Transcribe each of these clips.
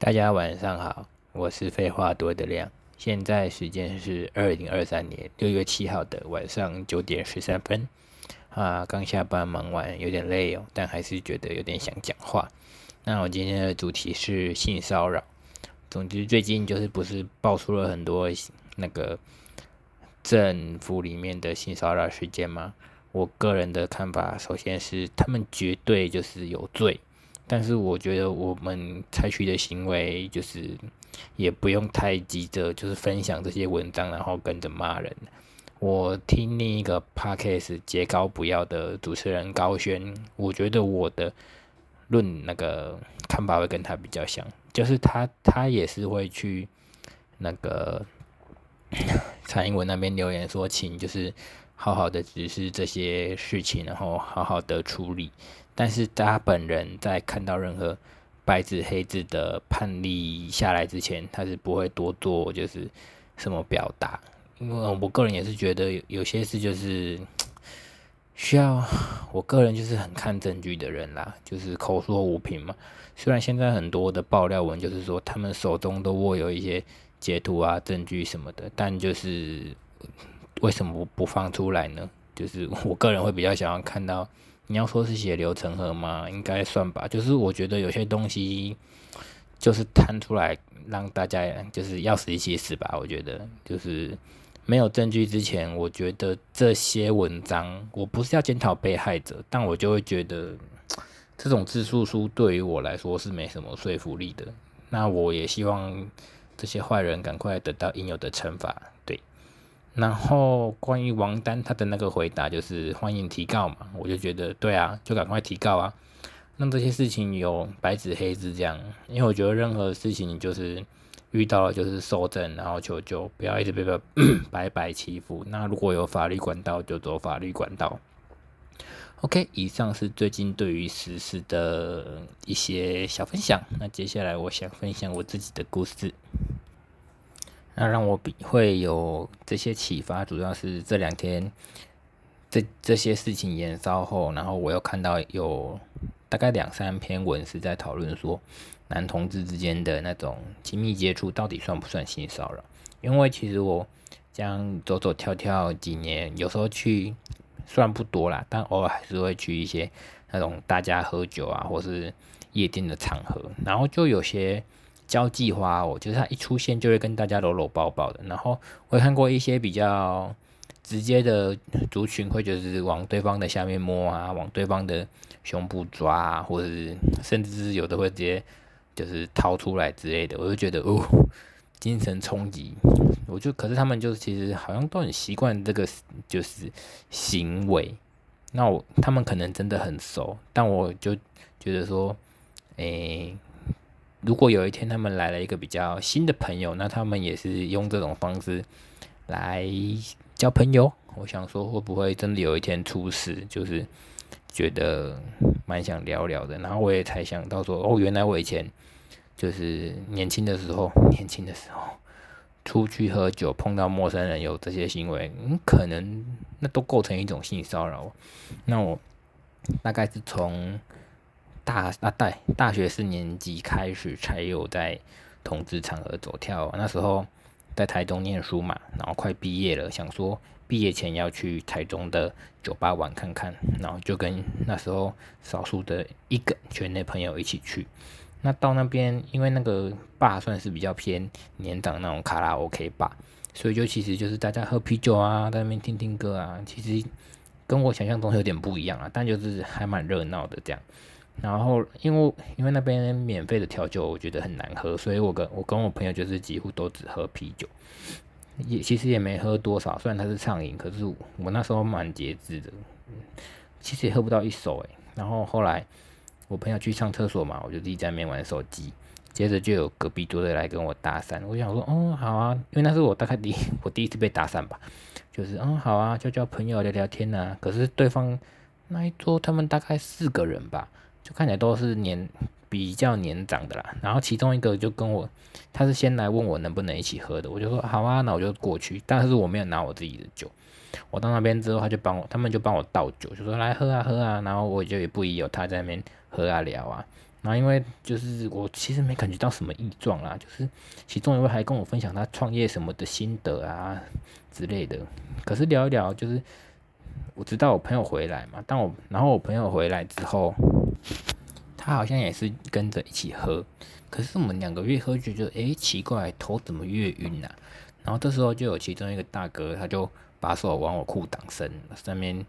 大家晚上好，我是废话多的亮。现在时间是二零二三年六月七号的晚上九点十三分。啊，刚下班忙完，有点累哦，但还是觉得有点想讲话。那我今天的主题是性骚扰。总之，最近就是不是爆出了很多那个政府里面的性骚扰事件吗？我个人的看法，首先是他们绝对就是有罪。但是我觉得我们采取的行为就是也不用太急着，就是分享这些文章，然后跟着骂人。我听另一个 podcast 节高不要的主持人高轩，我觉得我的论那个看法会跟他比较像，就是他他也是会去那个 蔡英文那边留言说，请就是好好的指示这些事情，然后好好的处理。但是他本人在看到任何白纸黑字的判例下来之前，他是不会多做就是什么表达，因为我个人也是觉得有些事就是 需要，我个人就是很看证据的人啦，就是口说无凭嘛。虽然现在很多的爆料文就是说他们手中都握有一些截图啊、证据什么的，但就是为什么不放出来呢？就是我个人会比较想要看到。你要说是血流成河吗？应该算吧。就是我觉得有些东西就是摊出来让大家就是要死一起死吧。我觉得就是没有证据之前，我觉得这些文章我不是要检讨被害者，但我就会觉得这种自述书对于我来说是没什么说服力的。那我也希望这些坏人赶快得到应有的惩罚。对。然后关于王丹他的那个回答就是欢迎提告嘛，我就觉得对啊，就赶快提告啊，让这些事情有白纸黑字这样。因为我觉得任何事情就是遇到了就是受证，然后求救，不要一直被 白白欺负。那如果有法律管道就走法律管道。OK，以上是最近对于实事的一些小分享。那接下来我想分享我自己的故事。那让我比会有这些启发，主要是这两天这这些事情延烧后，然后我又看到有大概两三篇文是在讨论说，男同志之间的那种亲密接触到底算不算性骚扰？因为其实我这样走走跳跳几年，有时候去算不多啦，但偶尔还是会去一些那种大家喝酒啊，或是夜店的场合，然后就有些。交际花哦，就是他一出现就会跟大家搂搂抱抱的。然后我看过一些比较直接的族群，会就是往对方的下面摸啊，往对方的胸部抓啊，或者是甚至是有的会直接就是掏出来之类的。我就觉得哦，精神冲击。我就可是他们就是其实好像都很习惯这个就是行为。那我他们可能真的很熟，但我就觉得说，诶。如果有一天他们来了一个比较新的朋友，那他们也是用这种方式来交朋友。我想说，会不会真的有一天出事？就是觉得蛮想聊聊的。然后我也才想到说，哦，原来我以前就是年轻的时候，年轻的时候出去喝酒碰到陌生人有这些行为，嗯，可能那都构成一种性骚扰。那我大概是从。大啊，大大学四年级开始才有在同志场合走跳。那时候在台中念书嘛，然后快毕业了，想说毕业前要去台中的酒吧玩看看，然后就跟那时候少数的一个圈内朋友一起去。那到那边，因为那个坝算是比较偏年长那种卡拉 OK 吧，所以就其实就是大家喝啤酒啊，在那边听听歌啊，其实跟我想象中有点不一样啊，但就是还蛮热闹的这样。然后，因为因为那边免费的调酒，我觉得很难喝，所以我跟我跟我朋友就是几乎都只喝啤酒，也其实也没喝多少。虽然他是畅饮，可是我那时候蛮节制的，其实也喝不到一手诶。然后后来我朋友去上厕所嘛，我就自己在那边玩手机。接着就有隔壁桌的来跟我搭讪，我想说，哦，好啊，因为那是我大概第我第一次被搭讪吧，就是嗯，好啊，交交朋友聊聊天呐。可是对方那一桌他们大概四个人吧。就看起来都是年比较年长的啦，然后其中一个就跟我，他是先来问我能不能一起喝的，我就说好啊，那我就过去，但是我没有拿我自己的酒，我到那边之后，他就帮我，他们就帮我倒酒，就说来喝啊喝啊，然后我就也不疑有他在那边喝啊聊啊，然后因为就是我其实没感觉到什么异状啦，就是其中一位还跟我分享他创业什么的心得啊之类的。可是聊一聊，就是我知道我朋友回来嘛，但我然后我朋友回来之后，他好像也是跟着一起喝。可是我们两个越喝就觉得，哎，奇怪，头怎么越晕啊？然后这时候就有其中一个大哥，他就把手往我裤裆伸，上面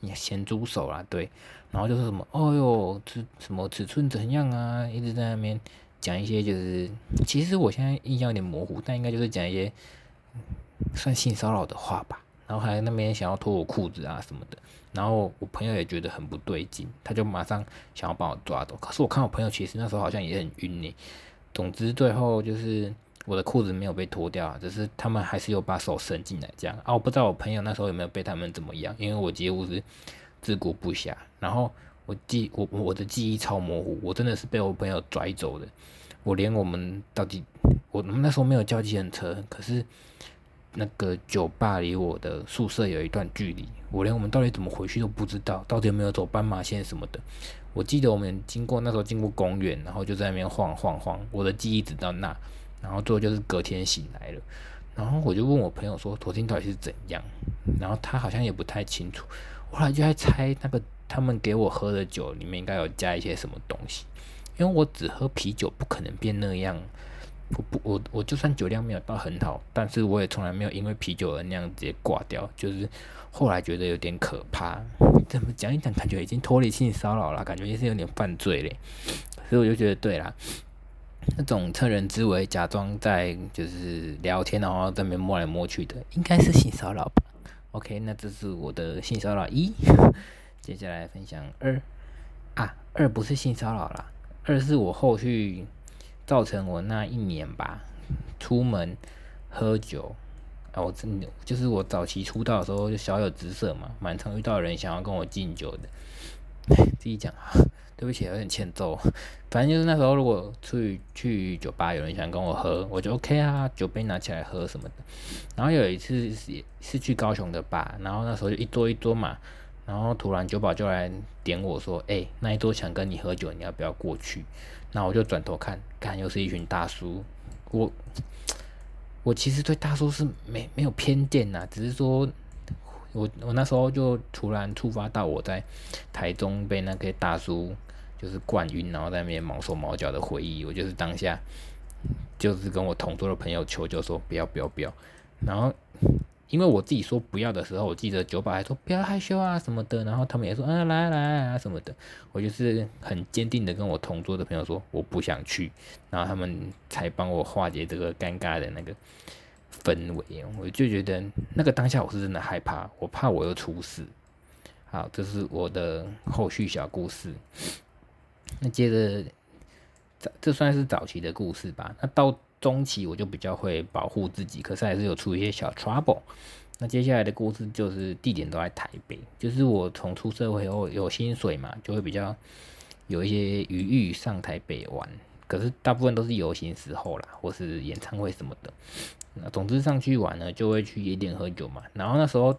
也咸猪手啦，对。然后就是什么，哦哟，尺什么尺寸怎样啊？一直在那边讲一些，就是其实我现在印象有点模糊，但应该就是讲一些算性骚扰的话吧。然后还那边想要脱我裤子啊什么的。然后我朋友也觉得很不对劲，他就马上想要把我抓走。可是我看我朋友其实那时候好像也很晕呢。总之最后就是我的裤子没有被脱掉，只是他们还是有把手伸进来这样啊。我不知道我朋友那时候有没有被他们怎么样，因为我几乎是自顾不暇。然后我记我我的记忆超模糊，我真的是被我朋友拽走的。我连我们到底我们那时候没有叫计程车，可是。那个酒吧离我的宿舍有一段距离，我连我们到底怎么回去都不知道，到底有没有走斑马线什么的。我记得我们经过那时候经过公园，然后就在那边晃晃晃，我的记忆直到那，然后最后就是隔天醒来了，然后我就问我朋友说昨天到底是怎样，然后他好像也不太清楚，后来就在猜那个他们给我喝的酒里面应该有加一些什么东西，因为我只喝啤酒，不可能变那样。我不，我我就算酒量没有到很好，但是我也从来没有因为啤酒而那样直接挂掉。就是后来觉得有点可怕，怎么讲一讲，感觉已经脱离性骚扰了，感觉也是有点犯罪嘞。所以我就觉得对啦，那种趁人之危，假装在就是聊天，然后在那边摸来摸去的，应该是性骚扰吧？OK，那这是我的性骚扰一，接下来分享二啊，二不是性骚扰啦，二是我后续。造成我那一年吧，出门喝酒啊，我真的就是我早期出道的时候就小有姿色嘛，蛮常遇到人想要跟我敬酒的。自己讲啊，对不起，有点欠揍。反正就是那时候，如果出去去酒吧，有人想跟我喝，我就 OK 啊，酒杯拿起来喝什么的。然后有一次是是去高雄的吧，然后那时候就一桌一桌嘛，然后突然酒保就来点我说：“哎，那一桌想跟你喝酒，你要不要过去？”那我就转头看，看又是一群大叔。我 我其实对大叔是没没有偏见呐，只是说，我我那时候就突然触发到我在台中被那个大叔就是灌晕，然后在那边毛手毛脚的回忆。我就是当下就是跟我同桌的朋友求救说不要不要不要，然后。因为我自己说不要的时候，我记得酒保还说不要害羞啊什么的，然后他们也说啊来来啊什么的，我就是很坚定的跟我同桌的朋友说我不想去，然后他们才帮我化解这个尴尬的那个氛围。我就觉得那个当下我是真的害怕，我怕我又出事。好，这是我的后续小故事。那接着，这这算是早期的故事吧？那到。中期我就比较会保护自己，可是还是有出一些小 trouble。那接下来的故事就是地点都在台北，就是我从出社会后有薪水嘛，就会比较有一些余裕上台北玩。可是大部分都是游行时候啦，或是演唱会什么的。那总之上去玩呢，就会去夜店喝酒嘛。然后那时候。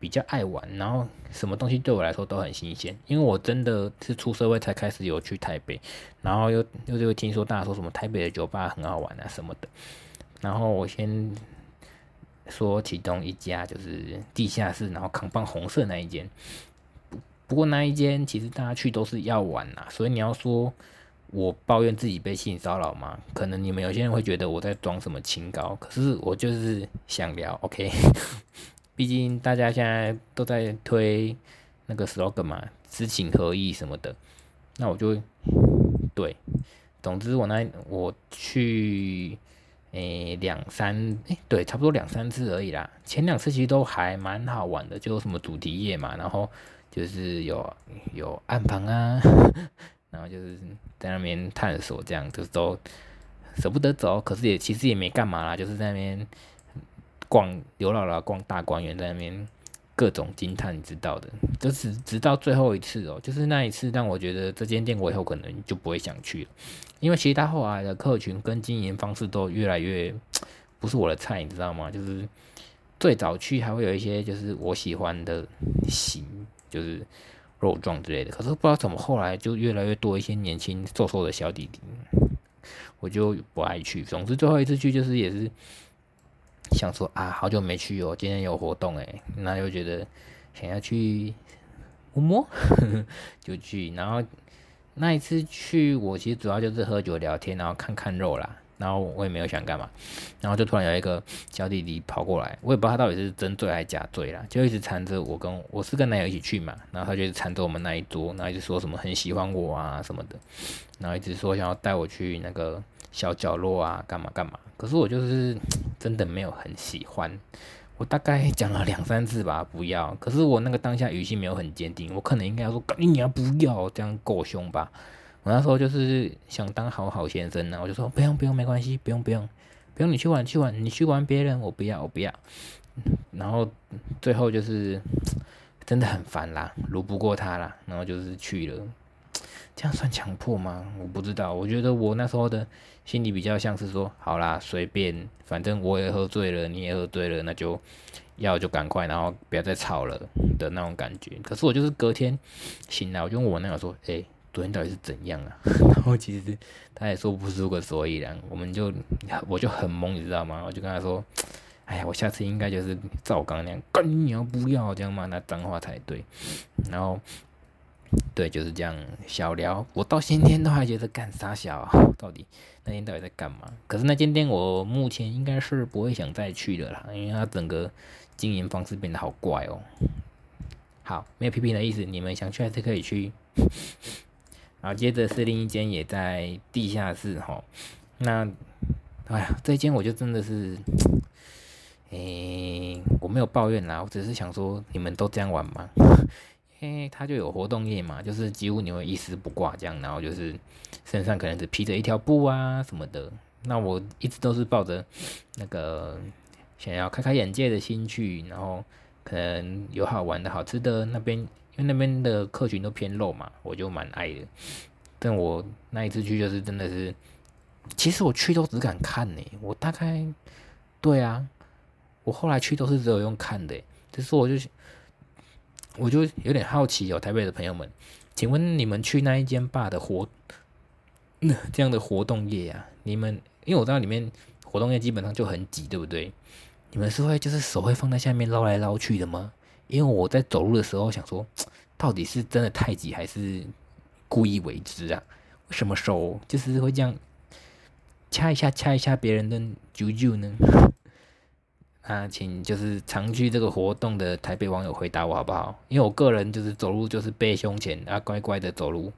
比较爱玩，然后什么东西对我来说都很新鲜，因为我真的是出社会才开始有去台北，然后又又又听说大家说什么台北的酒吧很好玩啊什么的，然后我先说其中一家就是地下室，然后扛棒红色那一间，不不过那一间其实大家去都是要玩啊，所以你要说我抱怨自己被性骚扰吗？可能你们有些人会觉得我在装什么清高，可是我就是想聊，OK。毕竟大家现在都在推那个 slogan 嘛，知情合意什么的，那我就对，总之我那我去诶两三诶对，差不多两三次而已啦。前两次其实都还蛮好玩的，就什么主题夜嘛，然后就是有有暗房啊，然后就是在那边探索这样，就是都舍不得走，可是也其实也没干嘛啦，就是在那边。逛刘姥姥逛大观园，在那边各种惊叹，你知道的。就是直到最后一次哦，就是那一次让我觉得这间店我以后可能就不会想去了，因为其实他后来的客群跟经营方式都越来越不是我的菜，你知道吗？就是最早去还会有一些就是我喜欢的型，就是肉壮之类的。可是不知道怎么后来就越来越多一些年轻瘦瘦的小弟弟，我就不爱去。总之最后一次去就是也是想说啊，好久没去哦，今天有活动诶，那又觉得想要去摸摸，就去。然后那一次去，我其实主要就是喝酒聊天，然后看看肉啦。然后我也没有想干嘛，然后就突然有一个小弟弟跑过来，我也不知道他到底是真醉还是假醉啦，就一直缠着我跟我是跟男友一起去嘛，然后他就缠着我们那一桌，然后一直说什么很喜欢我啊什么的，然后一直说想要带我去那个小角落啊干嘛干嘛，可是我就是 真的没有很喜欢，我大概讲了两三次吧不要，可是我那个当下语气没有很坚定，我可能应该要说你要不要这样够凶吧。我那时候就是想当好好先生呢，我就说不用不用没关系，不用不用不用你去玩去玩，你去玩别人我不要我不要。然后最后就是真的很烦啦，撸不过他啦，然后就是去了。这样算强迫吗？我不知道。我觉得我那时候的心里比较像是说，好啦，随便，反正我也喝醉了，你也喝醉了，那就要就赶快，然后不要再吵了的那种感觉。可是我就是隔天醒来，我就问我男友说，哎。昨天到底是怎样啊？然后其实他也说不出个所以然，我们就我就很懵，你知道吗？我就跟他说：“哎呀，我下次应该就是照我刚那样，干你要不要这样骂那脏话才对。”然后对，就是这样小聊。我到今天都还觉得干啥小？到底那天到底在干嘛？可是那间店我目前应该是不会想再去的啦，因为它整个经营方式变得好怪哦。好，没有批评的意思，你们想去还是可以去。然后接着是另一间也在地下室哈，那哎呀，这间我就真的是，诶，我没有抱怨啦，我只是想说你们都这样玩吗？因为他就有活动夜嘛，就是几乎你会一丝不挂这样，然后就是身上可能只披着一条布啊什么的。那我一直都是抱着那个想要开开眼界的心去，然后可能有好玩的好吃的那边。因为那边的客群都偏肉嘛，我就蛮爱的。但我那一次去就是真的是，其实我去都只敢看呢。我大概，对啊，我后来去都是只有用看的。只是我就，我就有点好奇哦，台北的朋友们，请问你们去那一间坝的活，这样的活动业啊，你们因为我知道里面活动业基本上就很挤，对不对？你们是会就是手会放在下面捞来捞去的吗？因为我在走路的时候想说，到底是真的太挤还是故意为之啊？为什么手就是会这样掐一下掐一下别人的啾啾呢？啊，请就是常去这个活动的台北网友回答我好不好？因为我个人就是走路就是背胸前啊，乖乖的走路。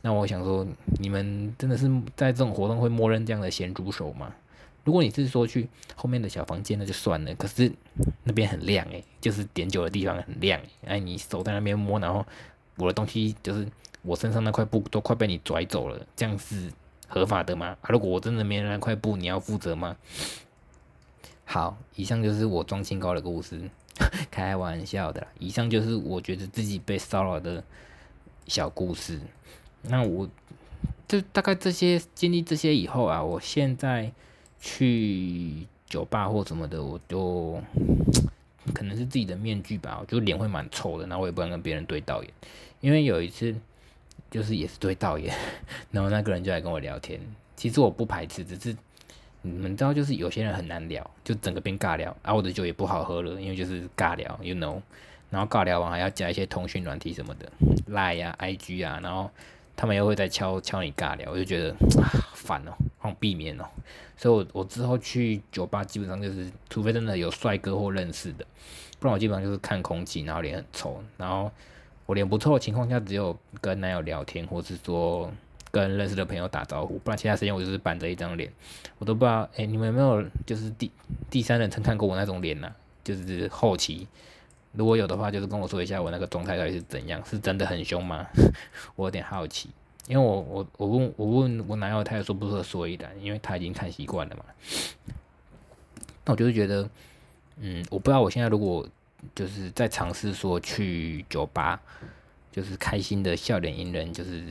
那我想说，你们真的是在这种活动会默认这样的咸猪手吗？如果你是说去后面的小房间，那就算了。可是那边很亮诶，就是点酒的地方很亮。哎，你手在那边摸，然后我的东西就是我身上那块布都快被你拽走了，这样是合法的吗？啊，如果我真的没那块布，你要负责吗？好，以上就是我装清高的故事，开玩笑的啦。以上就是我觉得自己被骚扰的小故事。那我就大概这些经历这些以后啊，我现在。去酒吧或什么的，我就 可能是自己的面具吧，我就脸会蛮臭的，然后我也不敢跟别人对导演，因为有一次就是也是对导演，然后那个人就来跟我聊天，其实我不排斥，只是你们知道，就是有些人很难聊，就整个变尬聊，然后我的酒也不好喝了，因为就是尬聊，you know，然后尬聊完还要加一些通讯软体什么的，line 呀、IG 啊，然后。他们又会在敲敲你尬聊，我就觉得烦哦，好避免哦。所以，我我之后去酒吧基本上就是，除非真的有帅哥或认识的，不然我基本上就是看空气，然后脸很臭。然后我脸不臭的情况下，只有跟男友聊天，或是说跟认识的朋友打招呼，不然其他时间我就是板着一张脸。我都不知道，哎，你们有没有就是第第三人称看过我那种脸呢？就是后期。如果有的话，就是跟我说一下我那个状态到底是怎样，是真的很凶吗？我有点好奇，因为我我我问我问我男友，他也说不出所以然，因为他已经看习惯了嘛。那我就是觉得，嗯，我不知道我现在如果就是在尝试说去酒吧，就是开心的笑脸迎人，就是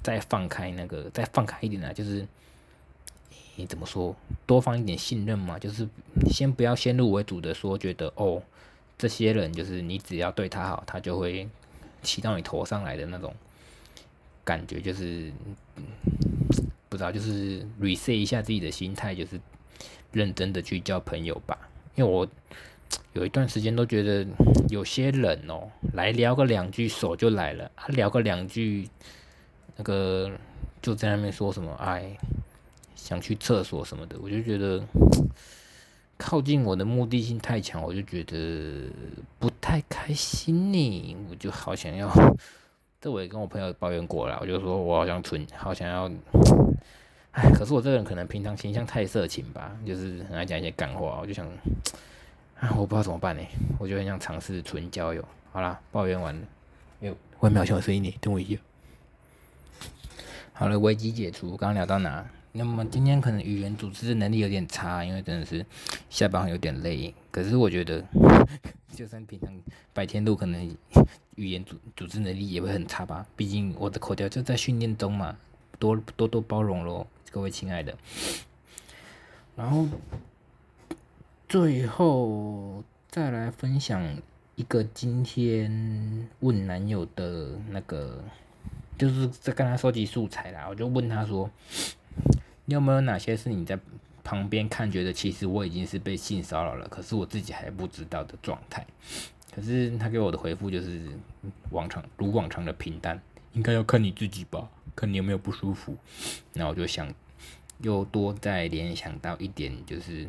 再放开那个，再放开一点啊，就是你怎么说，多放一点信任嘛，就是先不要先入为主的说，觉得哦。这些人就是你只要对他好，他就会骑到你头上来的那种感觉，就是不知道，就是 reset 一下自己的心态，就是认真的去交朋友吧。因为我 有一段时间都觉得 有些冷哦，来聊个两句手就来了，他聊个两句，那个就在那边说什么哎，想去厕所什么的，我就觉得。靠近我的目的性太强，我就觉得不太开心呢。我就好想要，这我也跟我朋友抱怨过了。我就说我好像存，好想要，哎，可是我这个人可能平常形象太色情吧，就是很爱讲一些干话。我就想，啊，我不知道怎么办呢。我就很想尝试纯交友。好啦，抱怨完了，有会秒小声音呢，等我一下。好了，危机解除，刚刚聊到哪？那么今天可能语言组织的能力有点差，因为真的是下班有点累。可是我觉得，就算平常白天录，可能语言组组织能力也会很差吧。毕竟我的口条就在训练中嘛，多多多包容咯，各位亲爱的。然后最后再来分享一个今天问男友的那个，就是在跟他收集素材啦。我就问他说。你有没有哪些是你在旁边看，觉得其实我已经是被性骚扰了，可是我自己还不知道的状态？可是他给我的回复就是往常如往常的平淡，应该要看你自己吧，看你有没有不舒服。那我就想又多再联想到一点，就是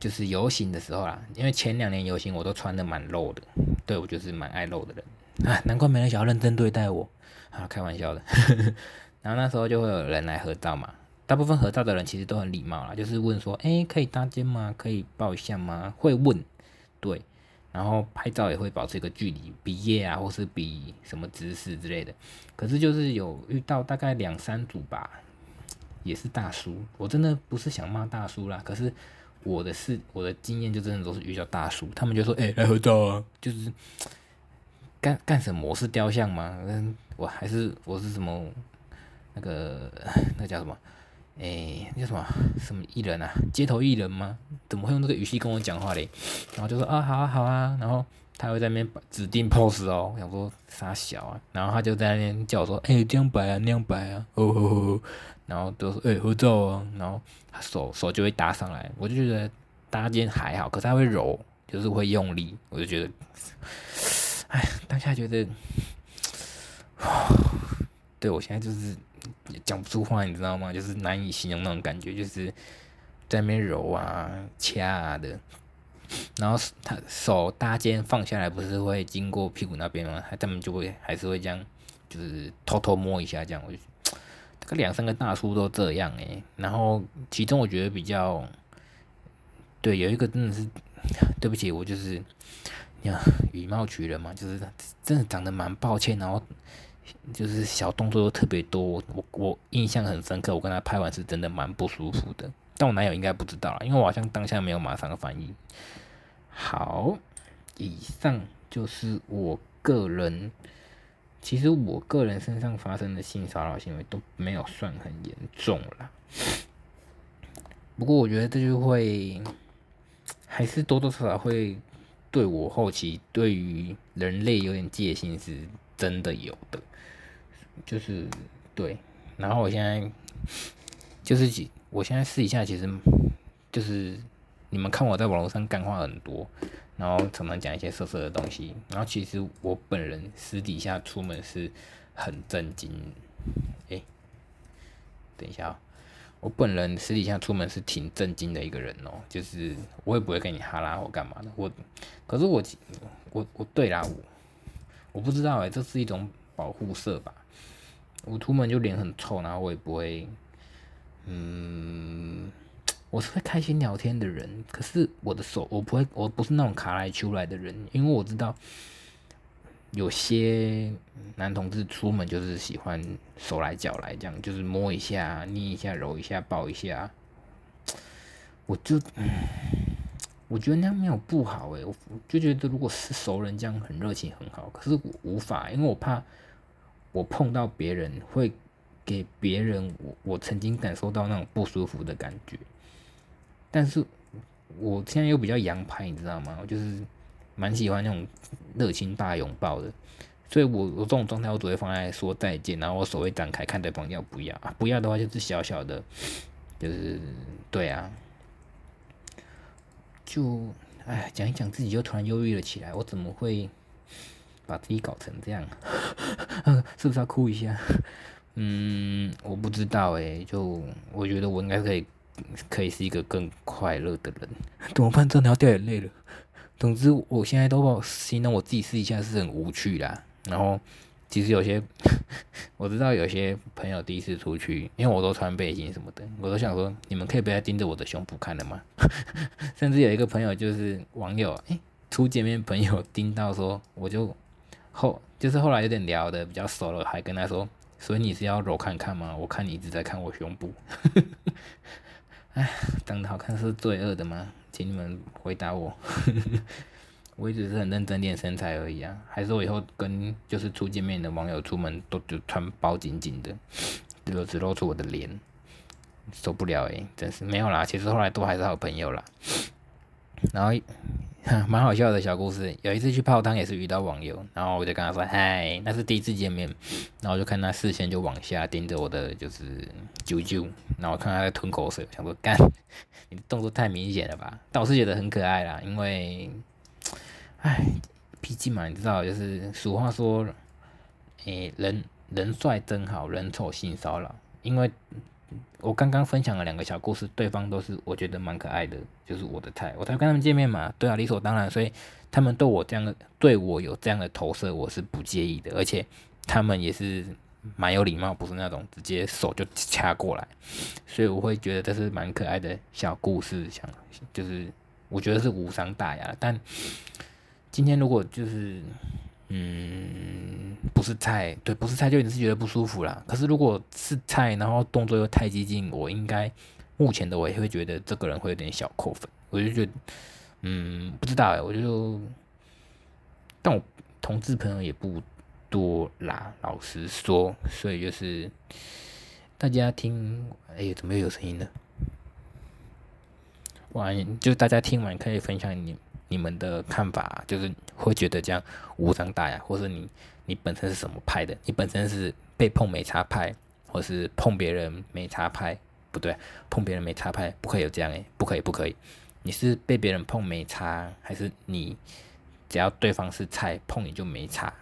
就是游行的时候啦，因为前两年游行我都穿的蛮露的，对我就是蛮爱露的人啊，难怪没人想要认真对待我啊，开玩笑的。然后那时候就会有人来合照嘛，大部分合照的人其实都很礼貌啦，就是问说，哎，可以搭肩吗？可以抱一下吗？会问，对，然后拍照也会保持一个距离，比耶啊，或是比什么姿势之类的。可是就是有遇到大概两三组吧，也是大叔，我真的不是想骂大叔啦，可是我的是我的经验就真的都是遇到大叔，他们就说，哎，来合照啊，就是干干什么？是雕像吗？嗯，我还是我是什么？那个那叫什么？哎，那叫什么什么艺人啊？街头艺人吗？怎么会用这个语气跟我讲话嘞？然后就说啊，好啊，好啊。然后他会在那边指定 pose 哦，想说傻小啊。然后他就在那边叫我说，哎，这样摆啊，那样摆啊，哦吼吼。然后都说，哎，合照啊。然后他手手就会搭上来，我就觉得搭肩还好，可是他会揉，就是会用力，我就觉得，哎，当下觉得，对我现在就是。讲不出话，你知道吗？就是难以形容那种感觉，就是在那边揉啊、掐啊的，然后他手搭肩放下来，不是会经过屁股那边吗？他们就会还是会这样，就是偷偷摸一下这样。我就概两三个大叔都这样诶，然后其中我觉得比较对，有一个真的是 对不起，我就是呀以貌取人嘛，就是真的长得蛮抱歉，然后。就是小动作又特别多，我我印象很深刻。我跟他拍完是真的蛮不舒服的，但我男友应该不知道，因为我好像当下没有马上反应。好，以上就是我个人，其实我个人身上发生的性骚扰行为都没有算很严重了。不过我觉得这就会还是多多少少会对我后期对于人类有点戒心，是真的有的。就是对，然后我现在就是我现在试一下，其实就是你们看我在网络上干话很多，然后常常讲一些色色的东西，然后其实我本人私底下出门是很震惊。哎，等一下啊，我本人私底下出门是挺震惊的一个人哦，就是我也不会跟你哈拉或干嘛的，我可是我我我对啦，我我不知道哎，这是一种保护色吧。我出门就脸很臭，然后我也不会，嗯，我是会开心聊天的人，可是我的手我不会，我不是那种卡来出来的人，因为我知道有些男同志出门就是喜欢手来脚来这样，就是摸一下、捏一下、揉一下、抱一下，我就，我觉得那样没有不好诶，我就觉得如果是熟人这样很热情很好，可是我无法，因为我怕。我碰到别人会给别人我我曾经感受到那种不舒服的感觉，但是我现在又比较洋派，你知道吗？我就是蛮喜欢那种热情大拥抱的。所以我我这种状态，我只会放在说再见，然后我手会展开，看对方要不要啊？不要的话就是小小的，就是对啊，就哎讲一讲自己就突然忧郁了起来，我怎么会把自己搞成这样？是不是要哭一下？嗯，我不知道哎，就我觉得我应该可以可以是一个更快乐的人，怎么办？真的要掉眼泪了。总之，我现在都把形容我自己试一下是很无趣啦。然后，其实有些 我知道有些朋友第一次出去，因为我都穿背心什么的，我都想说，你们可以不要盯着我的胸部看了吗？甚至有一个朋友就是网友，诶，初见面朋友盯到说，我就后就是后来有点聊的比较熟了，还跟他说，所以你是要揉看看吗？我看你一直在看我胸部，哎，长得好看是罪恶的吗？请你们回答我。我一直是很认真练身材而已啊，还是我以后跟就是初见面的网友出门都就穿包紧紧的，只只露出我的脸，受不了诶，真是没有啦。其实后来都还是好朋友啦。然后 蛮好笑的小故事，有一次去泡汤也是遇到网友，然后我就跟他说嗨，那是第一次见面，然后我就看他视线就往下盯着我的就是啾啾，然后我看他在吞口水，想说干，你的动作太明显了吧？但我是觉得很可爱啦，因为。唉，脾气嘛，你知道，就是俗话说，诶，人人帅真好人丑性骚扰。因为我刚刚分享了两个小故事，对方都是我觉得蛮可爱的，就是我的菜，我才跟他们见面嘛。对啊，理所当然，所以他们对我这样的，对我有这样的投射，我是不介意的。而且他们也是蛮有礼貌，不是那种直接手就掐过来，所以我会觉得这是蛮可爱的小故事，想就是我觉得是无伤大雅，但。今天如果就是，嗯，不是菜，对，不是菜就已经是觉得不舒服啦。可是如果是菜，然后动作又太激进，我应该目前的我也会觉得这个人会有点小扣分。我就觉得，嗯，不知道哎，我就，但我同志朋友也不多啦，老实说，所以就是大家听，哎，怎么又有声音了？完，就大家听完可以分享你。你们的看法就是会觉得这样无伤大雅，或是你你本身是什么派的？你本身是被碰没插派，或是碰别人没插派？不对，碰别人没插派不可以有这样诶，不可以不可以。你是被别人碰没插，还是你只要对方是菜碰你就没差？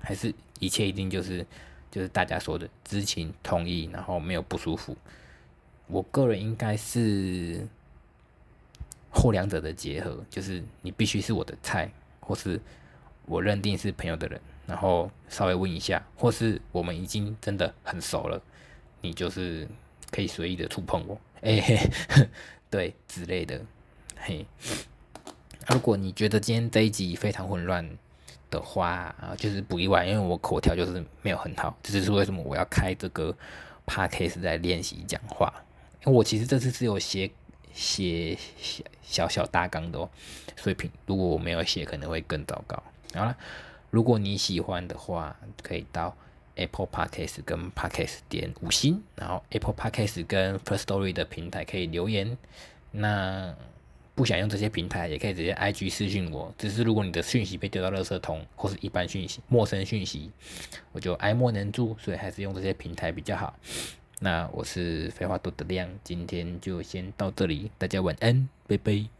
还是一切一定就是就是大家说的知情同意，然后没有不舒服？我个人应该是。后两者的结合，就是你必须是我的菜，或是我认定是朋友的人，然后稍微问一下，或是我们已经真的很熟了，你就是可以随意的触碰我，哎，对之类的，嘿。如果你觉得今天这一集非常混乱的话，啊，就是不意外，因为我口条就是没有很好，这就是为什么我要开这个 podcast 在练习讲话。因为我其实这次是有写。写小小小大纲的哦，所以平如果我没有写，可能会更糟糕。好了，如果你喜欢的话，可以到 Apple Podcast 跟 Podcast 点五星，然后 Apple Podcast 跟 First Story 的平台可以留言。那不想用这些平台，也可以直接 IG 私信我。只是如果你的讯息被丢到垃圾桶，或是一般讯息、陌生讯息，我就爱莫能助，所以还是用这些平台比较好。那我是废话多的亮，今天就先到这里，大家晚安，拜拜。